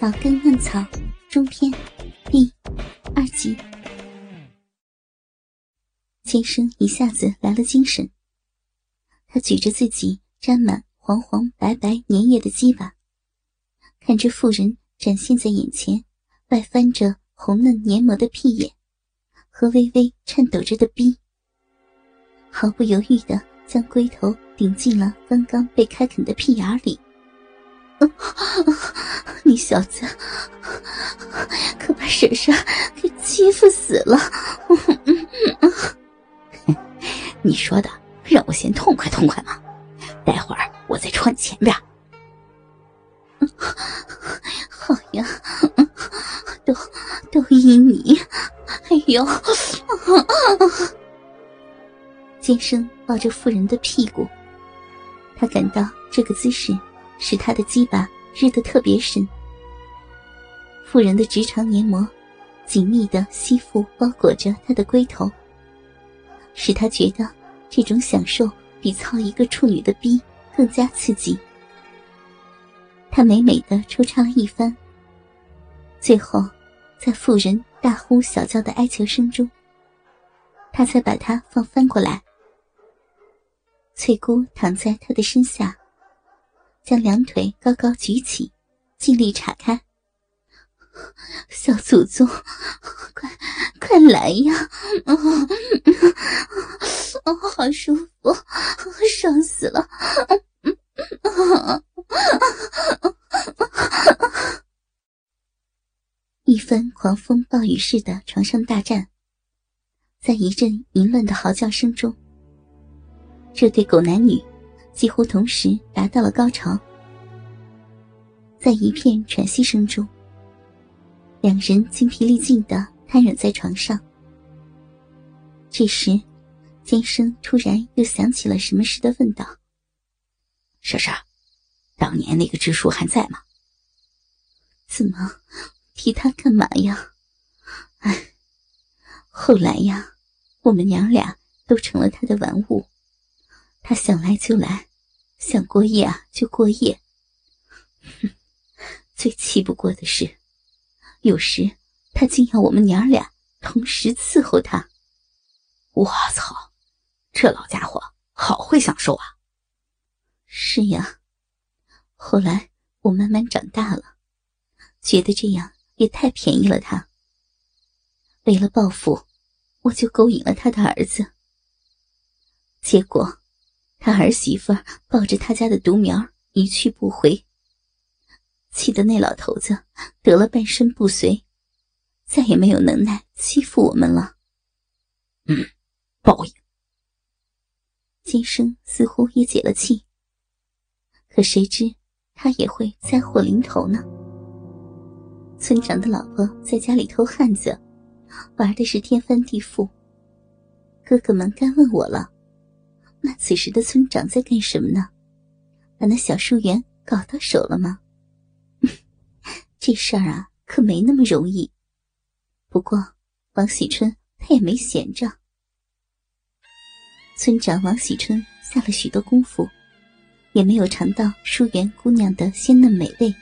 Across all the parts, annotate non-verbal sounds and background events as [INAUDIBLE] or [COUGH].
草根嫩草中篇第二集，金生一下子来了精神。他举着自己沾满黄黄白白粘液的鸡巴，看着妇人展现在眼前、外翻着红嫩黏膜的屁眼和微微颤抖着的逼，毫不犹豫的将龟头顶进了刚刚被开垦的屁眼里。[LAUGHS] 你小子可把婶婶给欺负死了！你说的让我先痛快痛快嘛，待会儿我再穿前边。好呀，都都依你。哎呦！尖声抱着妇人的屁股，他感到这个姿势。使他的鸡巴日得特别深，妇人的直肠黏膜紧密的吸附包裹着他的龟头，使他觉得这种享受比操一个处女的逼更加刺激。他美美的抽插了一番，最后，在妇人大呼小叫的哀求声中，他才把她放翻过来。翠姑躺在他的身下。将两腿高高举起，尽力岔开。小祖宗，快快来呀！啊，[LAUGHS] 好舒服，爽死了！[LAUGHS] 一番狂风暴雨似的床上大战，在一阵淫乱的嚎叫声中，这对狗男女。几乎同时达到了高潮，在一片喘息声中，两人精疲力尽的瘫软在床上。这时，尖生突然又想起了什么似的，问道：“莎莎，当年那个支书还在吗？”“怎么，提他干嘛呀？”“哎，后来呀，我们娘俩都成了他的玩物，他想来就来。”想过夜啊，就过夜。哼，最气不过的是，有时他竟要我们娘俩同时伺候他。我操，这老家伙好会享受啊！是呀，后来我慢慢长大了，觉得这样也太便宜了他。为了报复，我就勾引了他的儿子，结果。他儿媳妇抱着他家的独苗一去不回，气得那老头子得了半身不遂，再也没有能耐欺负我们了。嗯，报应。金生似乎也解了气，可谁知他也会灾祸临头呢？村长的老婆在家里偷汉子，玩的是天翻地覆。哥哥们该问我了。那此时的村长在干什么呢？把那小树园搞到手了吗？[LAUGHS] 这事儿啊，可没那么容易。不过王喜春他也没闲着。村长王喜春下了许多功夫，也没有尝到树园姑娘的鲜嫩美味。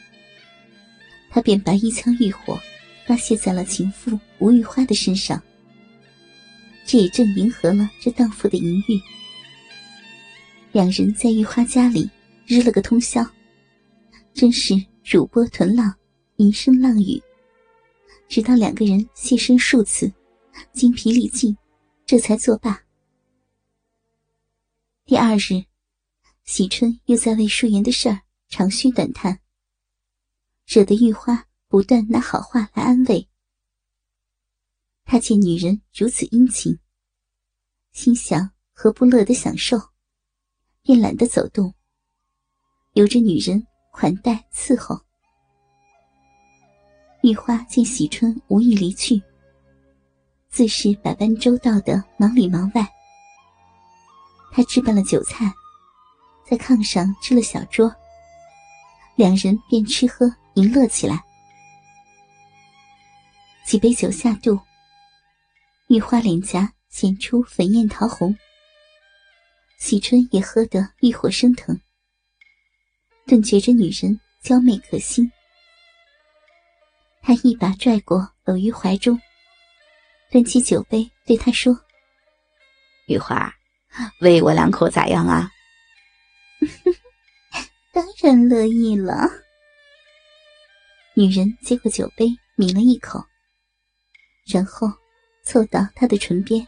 他便把一腔欲火发泄在了情妇吴玉花的身上，这也正迎合了这荡妇的淫欲。两人在玉花家里日了个通宵，真是乳波豚浪，银声浪语。直到两个人现身数次，精疲力尽，这才作罢。第二日，喜春又在为淑言的事儿长吁短叹，惹得玉花不断拿好话来安慰。他见女人如此殷勤，心想何不乐得享受。便懒得走动，由着女人款待伺候。玉花见喜春无意离去，自是百般周到的忙里忙外。她置办了酒菜，在炕上支了小桌，两人便吃喝淫乐起来。几杯酒下肚，玉花脸颊显出粉艳桃红。喜春也喝得欲火升腾，顿觉着女人娇媚可心。他一把拽过搂于怀中，端起酒杯对她说：“玉花，喂我两口咋样啊？” [LAUGHS] 当然乐意了。女人接过酒杯，抿了一口，然后凑到他的唇边，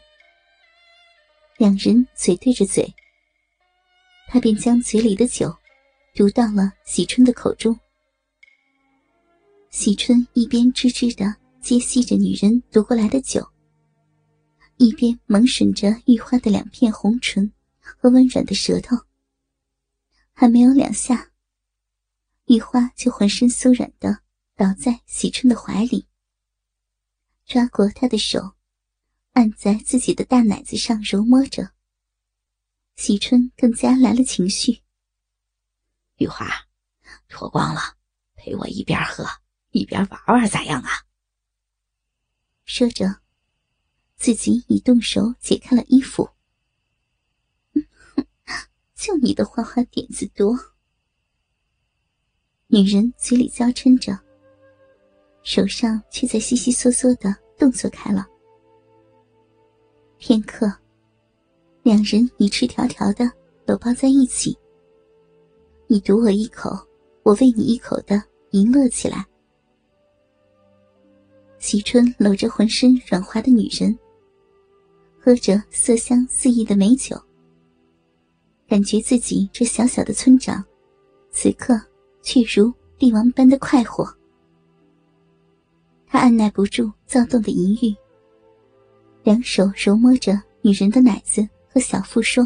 两人嘴对着嘴。他便将嘴里的酒毒到了喜春的口中。喜春一边吱吱的接吸着女人夺过来的酒，一边猛吮着玉花的两片红唇和温软的舌头。还没有两下，玉花就浑身酥软的倒在喜春的怀里，抓过他的手，按在自己的大奶子上揉摸着。喜春更加来了情绪。玉花，脱光了，陪我一边喝。一边玩玩咋样啊？说着，自己已动手解开了衣服。[LAUGHS] 就你的花花点子多。女人嘴里娇嗔着，手上却在悉悉嗦嗦的动作开了。片刻，两人你赤条条的搂抱在一起。你赌我一口，我喂你一口的，淫乐起来。喜春搂着浑身软滑的女人，喝着色香四溢的美酒，感觉自己这小小的村长，此刻却如帝王般的快活。他按耐不住躁动的淫欲，两手揉摸着女人的奶子和小腹，说：“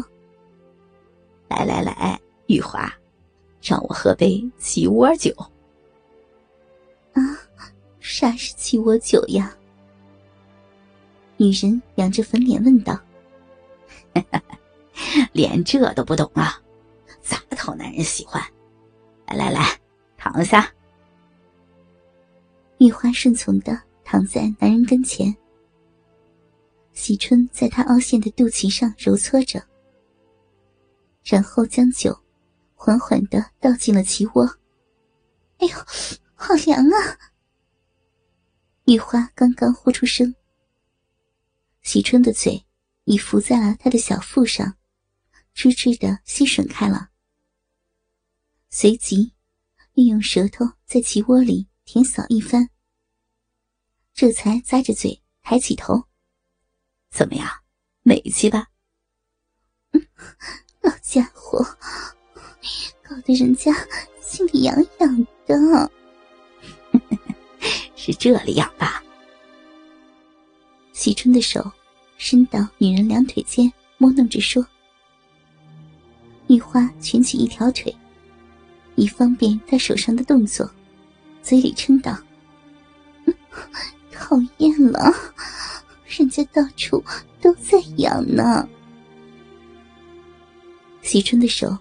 来来来，玉华，让我喝杯鸡窝酒。”啊。啥是鸡窝酒呀？女人仰着粉脸问道：“连这都不懂啊？咋讨男人喜欢？来来来，躺下。”玉花顺从的躺在男人跟前，喜春在她凹陷的肚脐上揉搓着，然后将酒缓缓的倒进了脐窝。哎呦，好凉啊！玉花刚刚呼出声，喜春的嘴已伏在了他的小腹上，吱吱的吸吮开了。随即，又用舌头在脐窝里舔扫一番，这才咂着嘴抬起头：“怎么样，美气吧？”“嗯老家伙，搞得人家心里痒痒的。”是这里痒吧？喜春的手伸到女人两腿间，摸弄着说：“玉花蜷起一条腿，以方便她手上的动作，嘴里称道：‘嗯讨厌了，人家到处都在痒呢。’喜春的手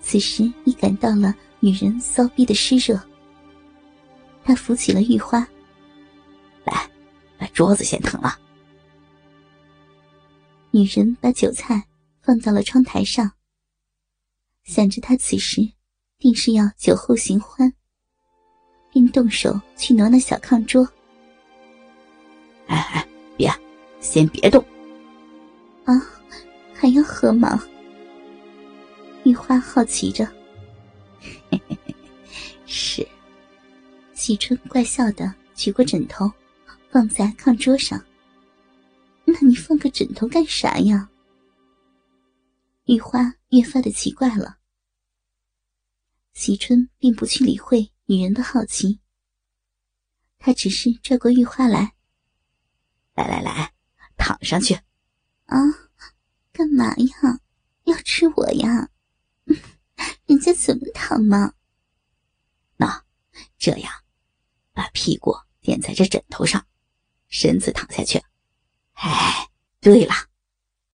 此时已感到了女人骚逼的湿热，他扶起了玉花。”来，把桌子先腾了。女人把酒菜放到了窗台上，想着她此时定是要酒后寻欢，便动手去挪那小炕桌。哎哎，别，先别动。啊，还要喝吗？玉花好奇着。是，喜春怪笑的举过枕头。放在炕桌上。那你放个枕头干啥呀？玉花越发的奇怪了。喜春并不去理会女人的好奇，他只是拽过玉花来，来来来，躺上去。啊，干嘛呀？要吃我呀？[LAUGHS] 人家怎么躺嘛？那这样，把屁股垫在这枕头上。身子躺下去，哎，对了。